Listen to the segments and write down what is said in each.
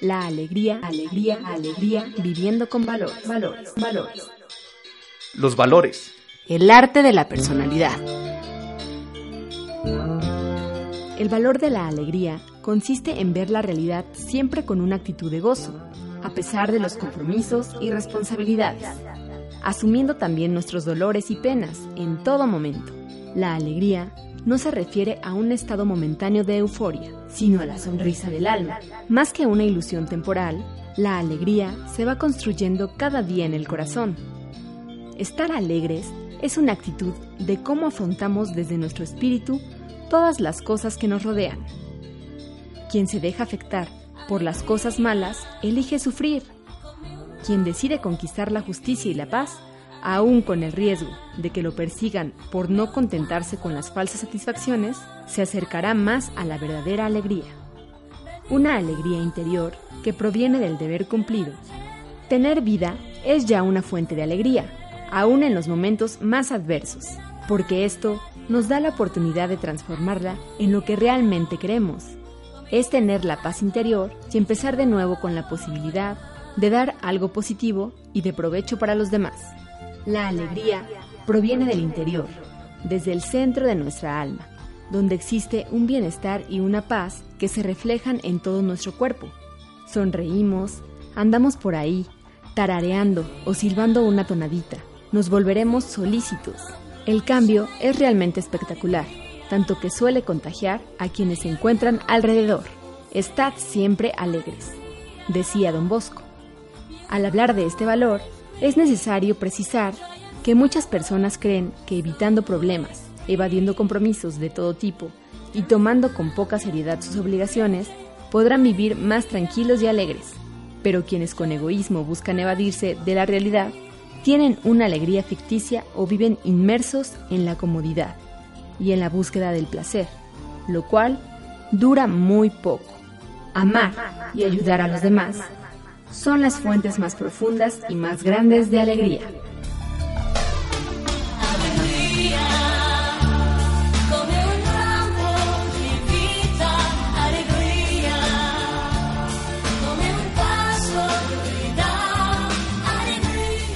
La alegría, alegría, alegría, viviendo con valores, valores, valores. Los valores. El arte de la personalidad. El valor de la alegría consiste en ver la realidad siempre con una actitud de gozo, a pesar de los compromisos y responsabilidades, asumiendo también nuestros dolores y penas en todo momento. La alegría no se refiere a un estado momentáneo de euforia, sino a la sonrisa del alma. Más que una ilusión temporal, la alegría se va construyendo cada día en el corazón. Estar alegres es una actitud de cómo afrontamos desde nuestro espíritu todas las cosas que nos rodean. Quien se deja afectar por las cosas malas elige sufrir. Quien decide conquistar la justicia y la paz aún con el riesgo de que lo persigan por no contentarse con las falsas satisfacciones, se acercará más a la verdadera alegría. Una alegría interior que proviene del deber cumplido. Tener vida es ya una fuente de alegría, aún en los momentos más adversos, porque esto nos da la oportunidad de transformarla en lo que realmente queremos. Es tener la paz interior y empezar de nuevo con la posibilidad de dar algo positivo y de provecho para los demás. La alegría proviene del interior, desde el centro de nuestra alma, donde existe un bienestar y una paz que se reflejan en todo nuestro cuerpo. Sonreímos, andamos por ahí, tarareando o silbando una tonadita. Nos volveremos solícitos. El cambio es realmente espectacular, tanto que suele contagiar a quienes se encuentran alrededor. Estad siempre alegres, decía don Bosco. Al hablar de este valor, es necesario precisar que muchas personas creen que evitando problemas, evadiendo compromisos de todo tipo y tomando con poca seriedad sus obligaciones, podrán vivir más tranquilos y alegres. Pero quienes con egoísmo buscan evadirse de la realidad, tienen una alegría ficticia o viven inmersos en la comodidad y en la búsqueda del placer, lo cual dura muy poco. Amar y ayudar a los demás son las fuentes más profundas y más grandes de alegría.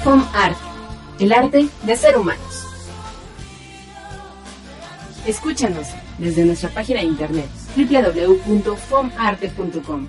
Fom Art, el arte de ser humanos. Escúchanos desde nuestra página de internet www.fomarte.com.